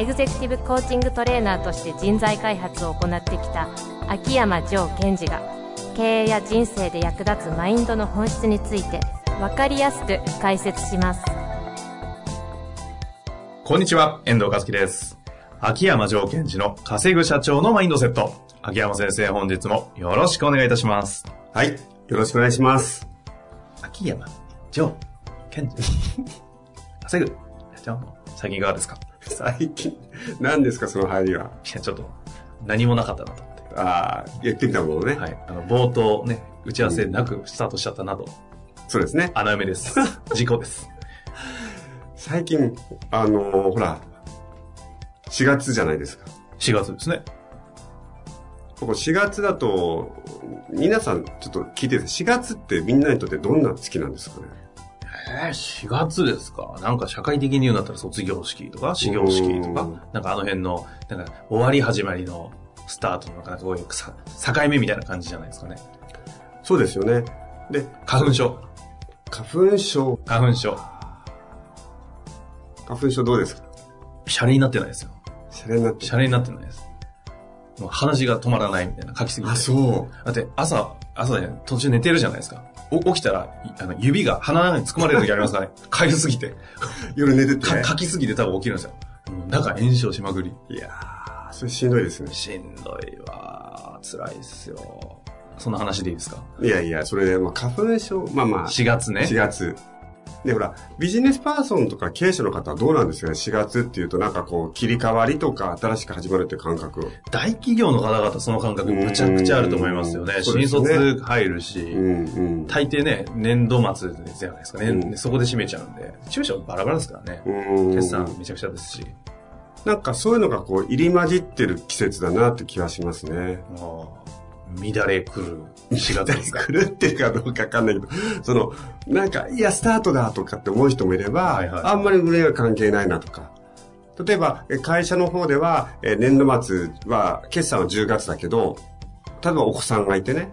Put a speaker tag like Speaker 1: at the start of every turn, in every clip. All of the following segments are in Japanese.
Speaker 1: エグゼクティブコーチングトレーナーとして人材開発を行ってきた秋山城賢治が経営や人生で役立つマインドの本質について分かりやすく解説します
Speaker 2: こんにちは、遠藤和樹です。秋山城賢治の稼ぐ社長のマインドセット。秋山先生、本日もよろしくお願いいたします。
Speaker 3: はい。よろしくお願いします。
Speaker 2: 秋山城賢治。稼ぐ社長の最近いかがですか？
Speaker 3: 最近、何ですか、その入りは？
Speaker 2: いや、ちょっと何もなかったなと思って。
Speaker 3: ああ、言ってみたものね。
Speaker 2: はい。あの、冒頭ね、打ち合わせなくスタートしちゃったなと。
Speaker 3: そうですね。
Speaker 2: 穴埋めです。事故です。
Speaker 3: 最近、あのーほら、4月じゃないですか。
Speaker 2: 4月ですね。
Speaker 3: ここ4月だと、皆さんちょっと聞いてて、4月ってみんなにとってどんな月なんですかね？
Speaker 2: えー、4月ですかなんか社会的に言うんだったら卒業式とか、始業式とか
Speaker 3: うん、
Speaker 2: なんかあの辺の、なんか終わり始まりのスタートのなんかこういうさ境目みたいな感じじゃないですかね。
Speaker 3: そうですよね。で、
Speaker 2: 花粉症。
Speaker 3: 花粉症、
Speaker 2: 花粉症。
Speaker 3: 花粉症どうですか？
Speaker 2: シャレになってないですよ。
Speaker 3: シャレになって
Speaker 2: シャレになってないです。もう話が止まらないみたいな、書きすぎて。
Speaker 3: あ、そう。
Speaker 2: だって朝、朝ね、途中寝てるじゃないですか。お起きたら、いあの指が鼻の中に突っ込まれる時ありますからね。かゆすぎて。
Speaker 3: 夜寝てて。
Speaker 2: か書きすぎて多分起きるんですよ。中炎症しまくり。
Speaker 3: いやー、それしんどいですね。
Speaker 2: しんどいわ。辛いっすよ。そんな話でいいですか？
Speaker 3: いやいや、それで、まあ、花粉症、まあまあ、
Speaker 2: ?4 月ね。
Speaker 3: 4月。で、ほら、ビジネスパーソンとか経営者の方はどうなんですかね ?4 月っていうとなんかこう、切り替わりとか新しく始まるっていう感覚。
Speaker 2: 大企業の方々その感覚むちゃくちゃあると思いますよね。
Speaker 3: うんそうで
Speaker 2: 新卒入るし、
Speaker 3: うんうん。
Speaker 2: 大抵ね、年度末じゃないですかね。
Speaker 3: うん
Speaker 2: そこで締めちゃうんで。中小バラバラですからね。
Speaker 3: うん
Speaker 2: 決算めちゃくちゃですし。
Speaker 3: なんかそういうのがこう、入り混じってる季節だなって気はしますね。
Speaker 2: もう乱れ来る4月ですか。
Speaker 3: 狂ってるかどうかわかんないけど、その、なんか、いや、スタートだとかって思う人もいれば、
Speaker 2: はいはい
Speaker 3: あんまり売れが関係ないなとか。例えば、え会社の方では、え年度末は、決算は10月だけど、例えばお子さんがいてね、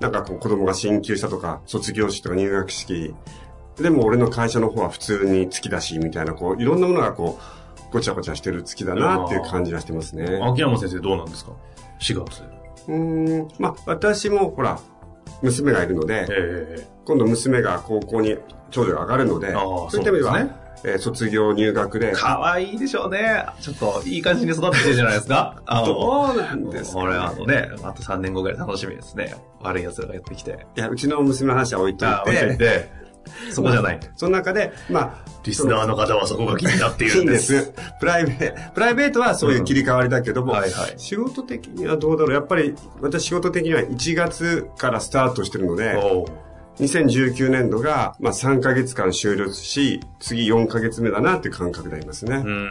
Speaker 3: なんかこう子供が進級したとか、卒業式とか入学式、でも俺の会社の方は普通に月だし、みたいな、こう、いろんなものがこう、ごちゃごちゃしてる月だなっていう感じがしてますね。
Speaker 2: 秋山先生どうなんですか ?4 月。
Speaker 3: うーん、まあ、私も、ほら、娘がいるので、
Speaker 2: え
Speaker 3: 今度娘が高校に長女が上がるので、そういった意味では、
Speaker 2: ね
Speaker 3: えー卒業入学で
Speaker 2: え、かわいいでしょうね。ちょっといい感じに育ってきてるじゃないですか。あの、
Speaker 3: どうなんですか、
Speaker 2: 俺あのね、あと3年後ぐらい楽しみですね。悪い奴らがやってきて。
Speaker 3: いや、うちの娘の話は置いとい
Speaker 2: あ置いとい
Speaker 3: て、
Speaker 2: て、そこじゃない。
Speaker 3: その中で、まあ、
Speaker 2: リスナーの方はそこが気になっているんです。
Speaker 3: プライベート、プライベートはそういう切り替わりだけども、
Speaker 2: うんはいはい
Speaker 3: 仕事的にはどうだろう。やっぱり、私仕事的には1月からスタートしてるので、
Speaker 2: おう
Speaker 3: 2019年度が、まあ3ヶ月間終了し、次4ヶ月目だなっていう感覚でありますね。
Speaker 2: うーん。も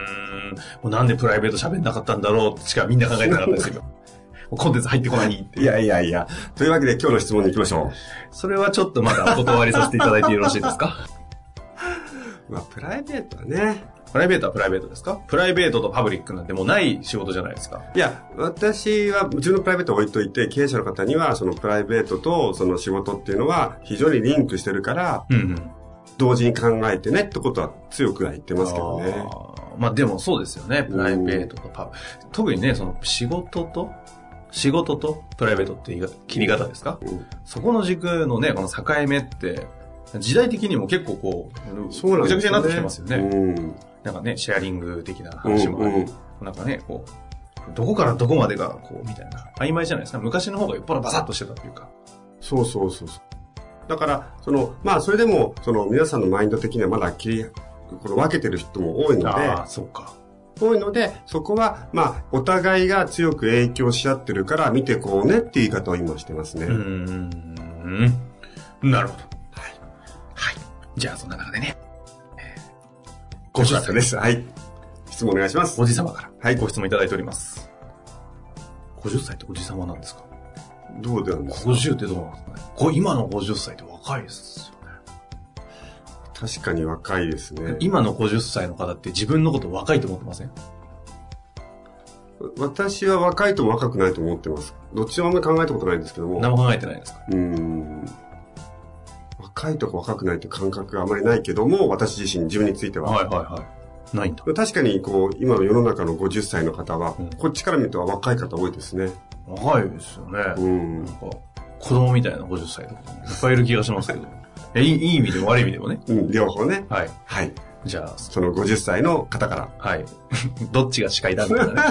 Speaker 2: うなんでプライベート喋んなかったんだろうしかみんな考えてなかったですよ。コンテンツ入ってこないって
Speaker 3: いやいやいや。というわけで今日の質問に行きましょ
Speaker 2: それはちょっとまだお断りさせていただいてよろしいですか？
Speaker 3: う。まあ、プライベートはね、
Speaker 2: プライベートはプライベートですか？プライベートとパブリックなんてもうない仕事じゃないですか。
Speaker 3: いや、私は自分のプライベートを置いといて、経営者の方には、そのプライベートとその仕事っていうのは非常にリンクしてるから、
Speaker 2: うんうん。
Speaker 3: 同時に考えてねってことは強くは言ってますけどね。
Speaker 2: あーまあでもそうですよね。プライベートとパブ。特にね、その仕事と、仕事とプライベートって切り方ですか、
Speaker 3: うん
Speaker 2: そこの軸のね、この境目って、時代的にも結構こう、
Speaker 3: そうなん。
Speaker 2: ぐちゃぐちゃになってきてますよね。
Speaker 3: うん。
Speaker 2: なんかね、シェアリング的な話もあり、
Speaker 3: うん
Speaker 2: なんかね、こう、どこからどこまでが、こう、みたいな、曖昧じゃないですか。昔の方がよっぽどバサッとしてたっていうか。
Speaker 3: そうそうそうそう。だから、その、まあ、それでも、その、皆さんのマインド的にはまだ切り、この分けてる人も多いので、
Speaker 2: ああ、そうか。
Speaker 3: 多いので、そこは、まあ、お互いが強く影響し合ってるから見てこうねって言い方を今してますね。
Speaker 2: うーん。なるほど。はい。はい。じゃあ、そんな中でね、えーご出世
Speaker 3: よかったです。はい。質問お願いします。
Speaker 2: おじ様から、
Speaker 3: はい
Speaker 2: ご質問いただいております。50歳っておじさまなんですか？
Speaker 3: どうなんですか
Speaker 2: ？50ってどうなんですかね？こ今の50歳って若いですよね。
Speaker 3: 確かに若いですね。
Speaker 2: 今の50歳の方って自分のこと若いと思ってません？
Speaker 3: 私は若いとも若くないと思ってます。どっちもあんまり考えたことないんですけども。
Speaker 2: 何も考えてないですか？
Speaker 3: うーん。若いとか若くないという感覚があまりないけども、私自身、自分については。
Speaker 2: はいはいはい。ないんだ。
Speaker 3: 確かに、こう、今の世の中の50歳の方は、
Speaker 2: うん
Speaker 3: こっちから見ると若い方多いですね。
Speaker 2: 若いですよね。
Speaker 3: うん
Speaker 2: なん。か、子供みたいな50歳とかいっぱいいる気がしますけど。えいいいい意味でも悪い意味でもね。
Speaker 3: うん、両方ね。
Speaker 2: はい。
Speaker 3: はい。
Speaker 2: じゃあ、
Speaker 3: その50歳の方から。
Speaker 2: はい。どっちが司会だみたいなね。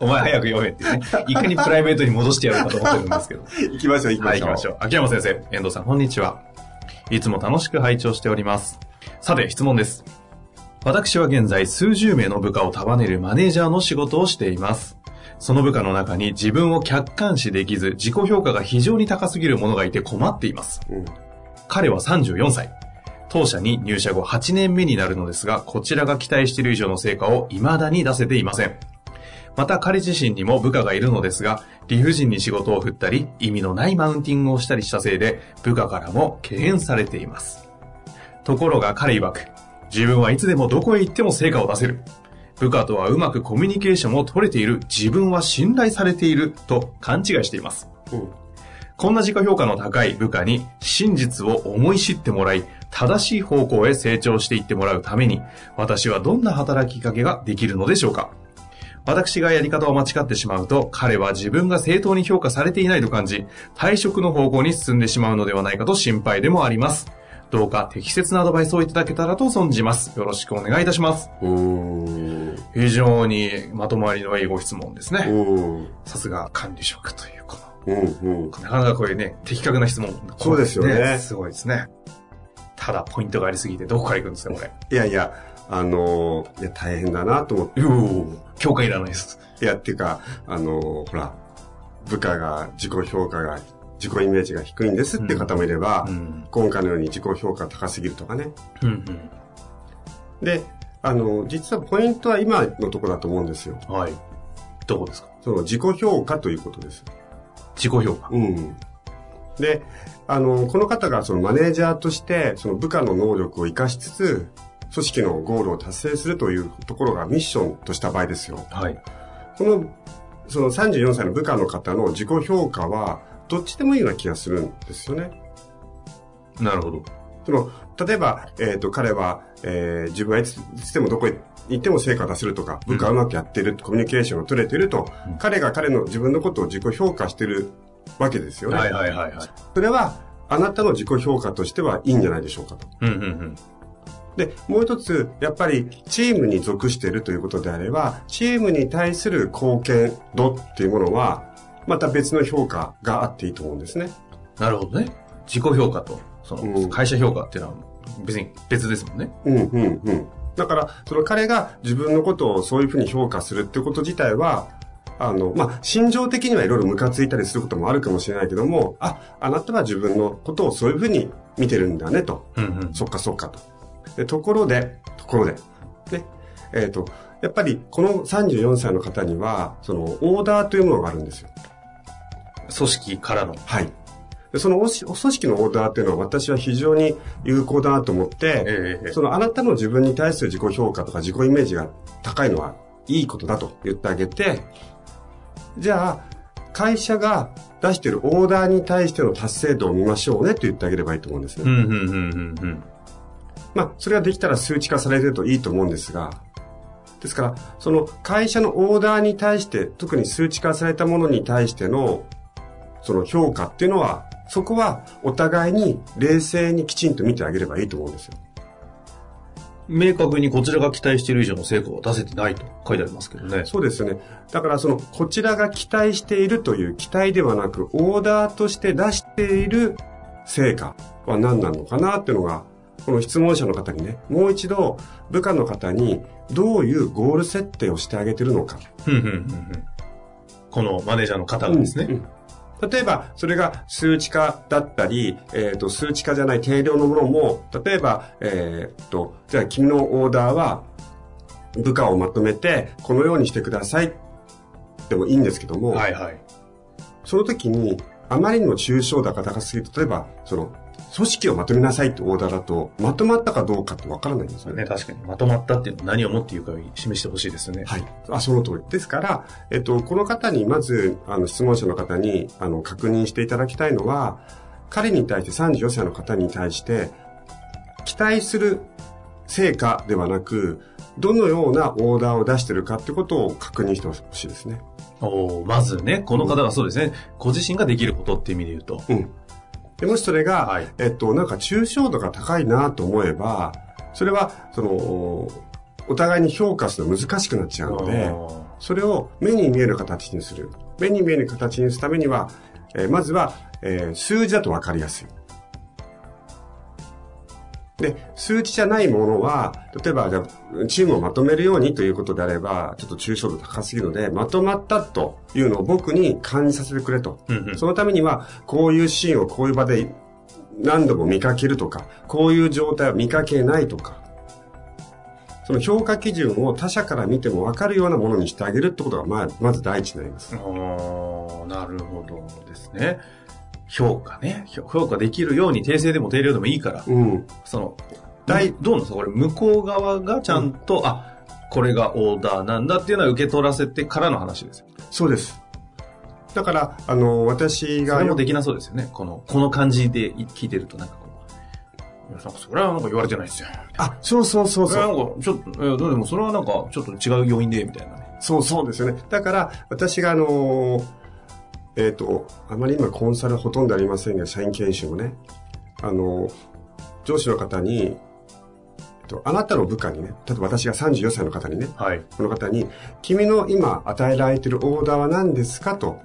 Speaker 2: お前早く読めってね。いかにプライベートに戻してやるかと思ってるんですけど。
Speaker 3: 行きましょう、行きま
Speaker 2: はい、
Speaker 3: しょう。
Speaker 2: 行きましょう。秋山先生、遠藤さん、こんにちは。いつも楽しく拝聴しております。さて、質問です。私は現在、数十名の部下を束ねるマネージャーの仕事をしています。その部下の中に自分を客観視できず、自己評価が非常に高すぎる者がいて困っています。
Speaker 3: うん。
Speaker 2: 彼は34歳。当社に入社後8年目になるのですが、こちらが期待している以上の成果を未だに出せていません。また彼自身にも部下がいるのですが、理不尽に仕事を振ったり、意味のないマウンティングをしたりしたせいで、部下からも敬遠されています。ところが彼曰く、自分はいつでもどこへ行っても成果を出せる。部下とはうまくコミュニケーションを取れている、自分は信頼されていると勘違いしています。
Speaker 3: うん。
Speaker 2: こんな自己評価の高い部下に真実を思い知ってもらい、正しい方向へ成長していってもらうために、私はどんな働きかけができるのでしょうか私がやり方を間違ってしまうと、彼は自分が正当に評価されていないと感じ、退職の方向に進んでしまうのではないかと心配でもあります。どうか適切なアドバイスをいただけたらと存じます。よろしくお願いいたします。非常にまとまりのいいご質問ですね。
Speaker 3: うん。
Speaker 2: さすが管理職というこ
Speaker 3: うん。うん。
Speaker 2: の、なかなかこういうね、的確な質問。
Speaker 3: そうですよね
Speaker 2: すごいですね。ただ、ポイントがありすぎて、どこから行くんですか、これ。
Speaker 3: いやいや、あのーいや、大変だなと思って。
Speaker 2: うお教科いらないです。
Speaker 3: いや、っていうか、あのーほら、部下が自己評価が、自己イメージが低いんですって方もいれば、
Speaker 2: うん。
Speaker 3: 今回のように自己評価高すぎるとかね。
Speaker 2: うん、
Speaker 3: で、あの、実はポイントは今のところだと思うんですよ。
Speaker 2: うん。はい。どこですか？
Speaker 3: その自己評価ということです。
Speaker 2: 自己評価。
Speaker 3: うん。で、あの、この方がそのマネージャーとして、その部下の能力を活かしつつ、組織のゴールを達成するというところがミッションとした場合ですよ。
Speaker 2: はい。
Speaker 3: この、その34歳の部下の方の自己評価は、どっちでもいいような気がするんですよね。
Speaker 2: なるほど。
Speaker 3: その、例えば、えっ、と、彼は、えー自分はいついつでもどこへ行っても成果を出せるとか、部下はうまくやってる、コミュニケーションを取れてると、
Speaker 2: うん
Speaker 3: 彼が彼の自分のことを自己評価してるわけですよね。
Speaker 2: はいはいはいはい。
Speaker 3: それは、あなたの自己評価としてはいいんじゃないでしょうかと。
Speaker 2: うんうんうん。
Speaker 3: で、もう一つ、やっぱり、チームに属しているということであれば、チームに対する貢献度っていうものは、また別の評価があっていいと思うんですね。
Speaker 2: なるほどね。自己評価と、その、
Speaker 3: うん
Speaker 2: 会社評価っていうのは別に別ですもんね。
Speaker 3: うん、うん、うん。だから、その彼が自分のことをそういうふうに評価するってこと自体は、あの、まあ、心情的にはいろいろムカついたりすることもあるかもしれないけども、あ、あなたは自分のことをそういうふうに見てるんだねと。
Speaker 2: うんうん。
Speaker 3: そっかそっかと。でところで、ところで、ね、えっ、と、やっぱりこの34歳の方には、そのオーダーというものがあるんですよ。
Speaker 2: 組織からの。
Speaker 3: はい。でそのおし組織のオーダーっていうのは私は非常に有効だなと思って、
Speaker 2: ええ
Speaker 3: そのあなたの自分に対する自己評価とか自己イメージが高いのはいいことだと言ってあげて、じゃあ、会社が出しているオーダーに対しての達成度を見ましょうねと言ってあげればいいと思うんですね。
Speaker 2: うんうんうんうんうん。
Speaker 3: まあ、それができたら数値化されてるといいと思うんですが、ですから、その会社のオーダーに対して、特に数値化されたものに対しての、その評価っていうのは、そこはお互いに冷静にきちんと見てあげればいいと思うんですよ。
Speaker 2: 明確にこちらが期待している以上の成果を出せてないと書いてありますけどね。
Speaker 3: そうですよね。だからその、こちらが期待しているという期待ではなく、オーダーとして出している成果は何なのかなっていうのが、この質問者の方にね、もう一度部下の方にどういうゴール設定をしてあげてるのか。
Speaker 2: うんうんうんうん。このマネージャーの方がですね。
Speaker 3: うん例えば、それが数値化だったり、えっ、と、数値化じゃない定量のものも、例えば、えっ、と、じゃあ君のオーダーは、部下をまとめて、このようにしてください。ってもいいんですけども、
Speaker 2: はいはい。
Speaker 3: その時に、あまりにも抽象度が高すぎ例えば、その、組織をまとめなさいってオーダーだと、まとまったかどうかってわからないんですよね。
Speaker 2: ね、確かに。まとまったっていうのは何をもっていうか示してほしいですよね。
Speaker 3: はい。あ、その通り。ですから、えっと、この方に、まず、あの、質問者の方に、あの、確認していただきたいのは、彼に対して34歳の方に対して、期待する成果ではなく、どのようなオーダーを出してるかってことを確認してほしいですね。
Speaker 2: おーまずね、この方がそうですね、ご自身ができることっていう意味で言うと。
Speaker 3: うん。でもしそれが、
Speaker 2: はい
Speaker 3: えっと、なんか抽象度が高いなと思えば、それは、その、お互いに評価するの難しくなっちゃうので、それを目に見える形にする。目に見える形にするためには、えーまずは、えー数字だと分かりやすい。で、数値じゃないものは、例えば、じゃあチームをまとめるようにということであれば、ちょっと抽象度高すぎるので、まとまったというのを僕に感じさせてくれと。
Speaker 2: うんうん
Speaker 3: そのためには、こういうシーンをこういう場で何度も見かけるとか、こういう状態を見かけないとか、その評価基準を他者から見ても分かるようなものにしてあげるってことがまあまず第一になります。
Speaker 2: あーなるほどですね。評価ね。評評価できるように訂正でも定量でもいいから、
Speaker 3: うん。
Speaker 2: その、
Speaker 3: 大
Speaker 2: どうなんですか？これ向こう側がちゃんと、あ、これがオーダーなんだっていうのは受け取らせてからの話ですよ。
Speaker 3: そうです。だから、あの、私がよ
Speaker 2: それもできなそうですよね。この、この感じで聞いてるとなんかこう。いやなんかそれはなんか言われてないですよ。
Speaker 3: あ、そうそうそう
Speaker 2: そ
Speaker 3: う。
Speaker 2: はなんかちょっと、いやでもそれはなんかちょっと違う要因で、みたいなね。
Speaker 3: そうそうですよね。だから、私があの、えっ、と、あまり今コンサルほとんどありませんが、社員研修もね、あの、上司の方に、えっと、あなたの部下にね、例えば私が34歳の方にね、
Speaker 2: はい。
Speaker 3: この方に、君の今与えられているオーダーは何ですか？と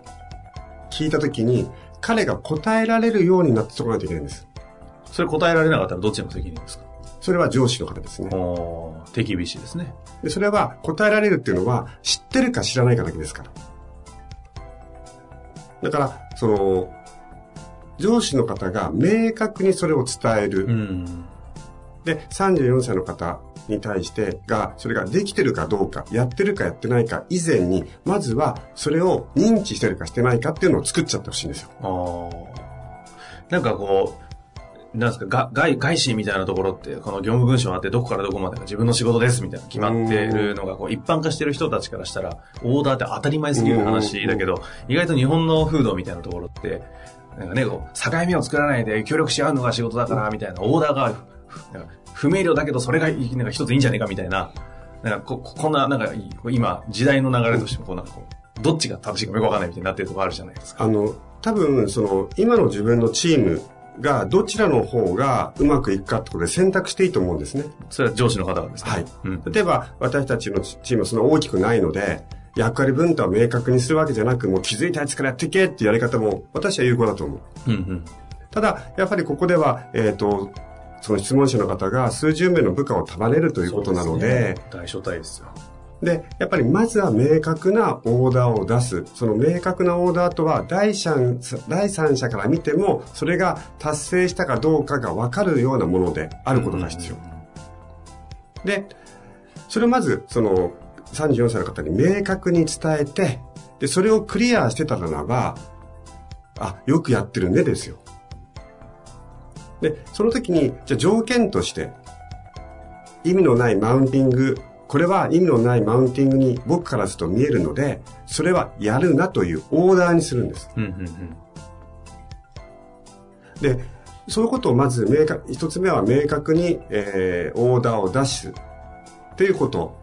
Speaker 3: 聞いたときに、彼が答えられるようになっておかないといけないんです。
Speaker 2: それ答えられなかったらどっちの責任ですか？
Speaker 3: それは上司の方ですね。
Speaker 2: 手厳しいですね。
Speaker 3: でそれは答えられるっていうのは知ってるか知らないかだけですから。だから、その、上司の方が明確にそれを伝える。
Speaker 2: うん。
Speaker 3: で、34歳の方に対してが、それができてるかどうか、やってるかやってないか以前に、まずはそれを認知してるかしてないかっていうのを作っちゃってほしいんですよ。
Speaker 2: あーなんかこう、なんですか、が外、外資みたいなところって、この業務文書があって、どこからどこまでが自分の仕事ですみたいな決まってるのが、こう、一般化してる人たちからしたら、オーダーって当たり前すぎる話だけど、意外と日本の風土みたいなところって、なんかね、こう、境目を作らないで協力し合うのが仕事だから、みたいな、オーダーが、不明瞭だけど、それが、なんか一ついいんじゃねえかみたいな、なんかこ、ここんな、なんか、今、時代の流れとしても、こう、なんかこう、どっちが正しいかよくわかんないみたいになってるとこあるじゃないですか。
Speaker 3: あの、多分、その、今の自分のチームが、どちらの方がうまくいくかってことで選択していいと思うんですね。
Speaker 2: それは上司の方がですね。
Speaker 3: はい
Speaker 2: うん。
Speaker 3: 例えば、私たちのチームはそんな大きくないので、役割分担を明確にするわけじゃなく、もう気づいたやつからやっていけっていうやり方も、私は有効だと思う。
Speaker 2: うんうん。
Speaker 3: ただ、やっぱりここでは、えっ、と、その質問者の方が数十名の部下を束ねるということなので、
Speaker 2: 大所帯ですよ。
Speaker 3: で、やっぱりまずは明確なオーダーを出す。その明確なオーダーとは第三第三者から見ても、それが達成したかどうかが分かるようなものであることが必要。で、それをまず、その、34歳の方に明確に伝えて、で、それをクリアしてたならば、あ、よくやってるねですよ。で、その時に、じゃあ条件として、意味のないマウンティング、これは意味のないマウンティングに僕からすると見えるので、それはやるなというオーダーにするんです。
Speaker 2: うんうんうん。
Speaker 3: で、そういうことをまず明確、一つ目は明確に、えー、オーダーを出すっていうこと。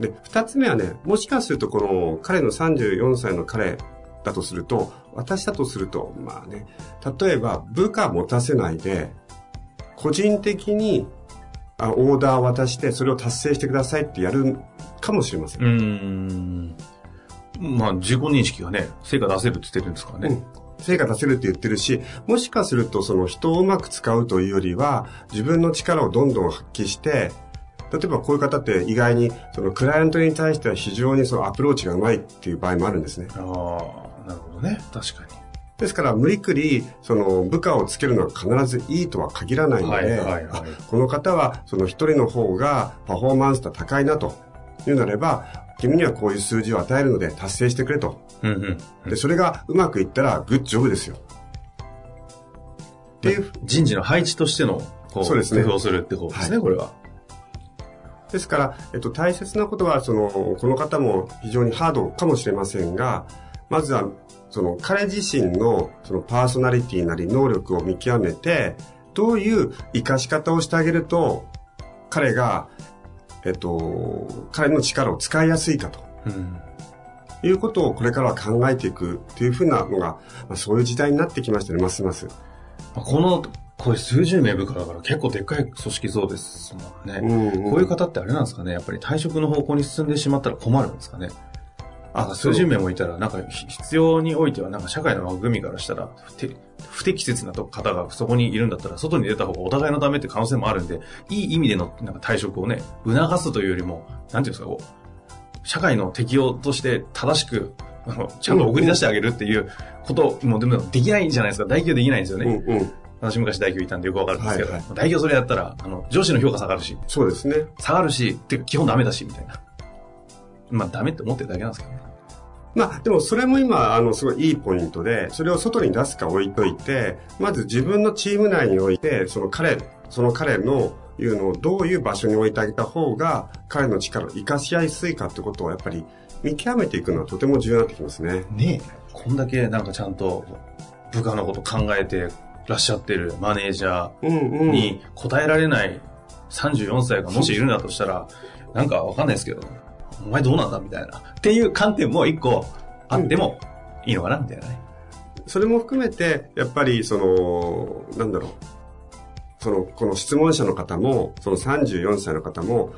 Speaker 3: で、二つ目はね、もしかするとこの彼の34歳の彼だとすると、私だとすると、まあね、例えば部下持たせないで、個人的にあオーダーを渡してそれを達成してくださいってやるかもしれません。
Speaker 2: うーん。まあ、自己認識がね、成果出せるって言ってるんですからね。
Speaker 3: うん成果出せるって言ってるし、もしかするとその人をうまく使うというよりは、自分の力をどんどん発揮して、例えばこういう方って意外にそのクライアントに対しては非常にそのアプローチがうまいっていう場合もあるんですね。
Speaker 2: ああ、なるほどね。確かに。
Speaker 3: ですから無理くりその部下をつけるのは必ずいいとは限らないので、この方はその一人の方がパフォーマンスが高いなというなれば、君にはこういう数字を与えるので達成してくれと。
Speaker 2: うんうん。
Speaker 3: で、それがうまくいったら、グッジョブですよ。っていう、
Speaker 2: 人事の配置としての、こう、
Speaker 3: そうですね
Speaker 2: 工夫をするってことですね、
Speaker 3: は
Speaker 2: これは。
Speaker 3: ですから、えっと、大切なことは、その、この方も非常にハードかもしれませんが、まずは、その、彼自身の、その、パーソナリティなり能力を見極めて、どういう活かし方をしてあげると、彼が、えっと、彼の力を使いやすいかと。
Speaker 2: うん。
Speaker 3: いうことをこれからは考えていくっていうふうなのが、まあ、そういう時代になってきましたね、ますます。
Speaker 2: まあこの、これ数十名部下だから結構でっかい組織そうですもんね。
Speaker 3: うんうん
Speaker 2: こういう方ってあれなんですかねやっぱり退職の方向に進んでしまったら困るんですかねあ、数十名もいたら、なんかひ必要においては、なんか社会の枠組みからしたら、不適不適切な方がそこにいるんだったら、外に出た方がお互いのためって可能性もあるんで、いい意味でのなんか退職をね、促すというよりも、なんていうんですか、こう、社会の適用として正しく、あの、ちゃんと送り出してあげるっていうことも、でもできないんじゃないですか。代給できないんですよね。
Speaker 3: うんうん。
Speaker 2: 私昔代表いたんでよくわかるんですけど、
Speaker 3: はい
Speaker 2: 代表それやったら、あの、上司の評価下がるし、
Speaker 3: そうですね。
Speaker 2: 下がるし、てか基本ダメだし、みたいな。まあダメって思ってるだけなんですけどね。
Speaker 3: まあ、でもそれも今、あの、すごいいいポイントで、それを外に出すか置いといて、まず自分のチーム内において、その彼、その彼のいうのをどういう場所に置いてあげた方が、彼の力を活かしやすいかってことをやっぱり見極めていくのはとても重要になってきますね。
Speaker 2: ねえ。こんだけなんかちゃんと部下のこと考えてらっしゃってるマネージャ。ーに答えられない34歳がもしいるんだとしたら、なんかわかんないですけど、お前どうなんだみたいな。っていう観点も一個あってもいいのかなみたいなね。
Speaker 3: それも含めて、やっぱり、その、なんだろう。その、この質問者の方も、その34歳の方も、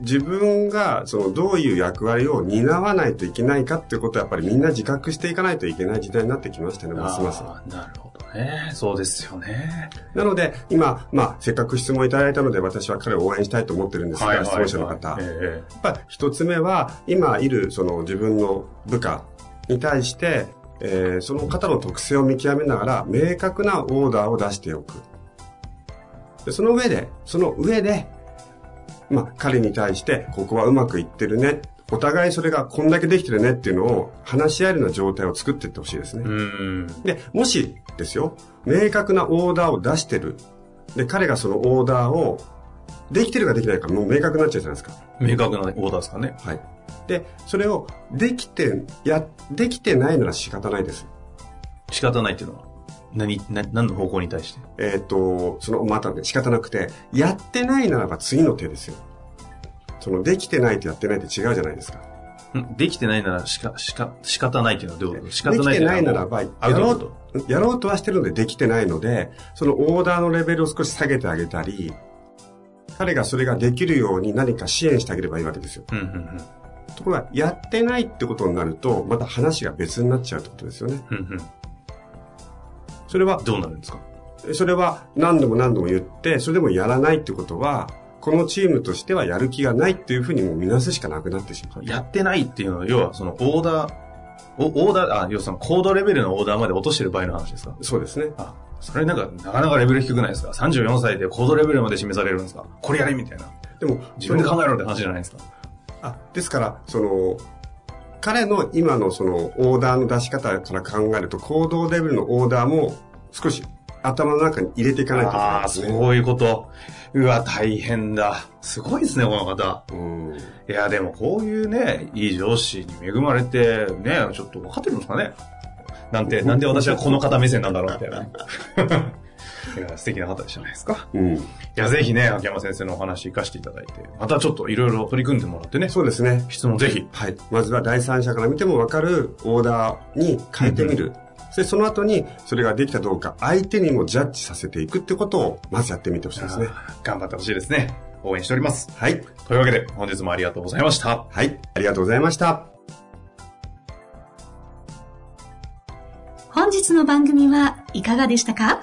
Speaker 3: 自分が、その、どういう役割を担わないといけないかっていうことは、やっぱりみんな自覚していかないといけない時代になってきましたね、ますます。
Speaker 2: なるほどね。そうですよね。
Speaker 3: なので、今、まあ、せっかく質問いただいたので、私は彼を応援したいと思ってるんですが、質問者の方。
Speaker 2: え
Speaker 3: やっぱ一つ目は、今いるその自分の部下に対して、えーその方の特性を見極めながら、明確なオーダーを出しておく。でその上で、その上で、まあ、彼に対して、ここはうまくいってるね。お互いそれがこんだけできてるねっていうのを話し合えるような状態を作っていってほしいですね。で、もしですよ、明確なオーダーを出してる。で、彼がそのオーダーを、できてるかできないかもう明確になっちゃうじゃないですか。
Speaker 2: 明確なオーダーですかね。
Speaker 3: はい。で、それを、できて、や、できてないなら仕方ないです。
Speaker 2: 仕方ないっていうのは、何、な何の方向に対して？
Speaker 3: えっ、と、その、また仕方なくて、やってないならば次の手ですよ。その、できてないとやってないって違うじゃないですか。
Speaker 2: ん？できてないならしか、しか、仕方ないっていうのはどういうこと？仕方
Speaker 3: できて
Speaker 2: ないっていうのは
Speaker 3: ないならば、やろ
Speaker 2: ロ
Speaker 3: うと、やろうとはしてるのでできてないので、そのオーダーのレベルを少し下げてあげたり、彼がそれができるように何か支援してあげればいいわけですよ。
Speaker 2: うんうんうん。
Speaker 3: ところが、やってないってことになると、また話が別になっちゃうってことですよね。
Speaker 2: うんうん。
Speaker 3: それは、
Speaker 2: どうなるんですか？
Speaker 3: それは何度も何度も言って、それでもやらないってことは、このチームとしてはやる気がないっていうふうにもう見なすしかなくなってしまう。
Speaker 2: やってないっていうのは、要はそのオーダー、おオーダー、あ、要はそのコードレベルのオーダーまで落としてる場合の話ですか？
Speaker 3: そうですね。
Speaker 2: あ、それなんか、なかなかレベル低くないですか ?34 歳でコードレベルまで示されるんですかこれやれみたいな。
Speaker 3: でも、
Speaker 2: 自分で考えろって話じゃないですか。
Speaker 3: あ、ですから、その、彼の今のそのオーダーの出し方から考えると、行動レベルのオーダーも少し頭の中に入れていかないといけない
Speaker 2: ああ、
Speaker 3: ですね。
Speaker 2: そういうこと。うわ、大変だ。すごいですね、この方。
Speaker 3: うん。
Speaker 2: いや、でもこういうね、いい上司に恵まれて、ね、ちょっと分かってるんですかねなんて、なんで私はこの方目線なんだろうみたいな。いや、素敵な方じゃないですか。
Speaker 3: うん。
Speaker 2: いや、ぜひね、秋山先生のお話活かしていただいて、またちょっといろいろ取り組んでもらってね、
Speaker 3: そうですね。
Speaker 2: 質問ぜひ。
Speaker 3: はい。まずは第三者から見ても分かるオーダーに変えてみる。で、その後にそれができたどうか相手にもジャッジさせていくってことをまずやってみてほしいですね。
Speaker 2: 頑張ってほしいですね。応援しております。
Speaker 3: はい。
Speaker 2: というわけで、本日もありがとうございました。
Speaker 3: はい。ありがとうございました。
Speaker 4: 本日の番組はいかがでしたか？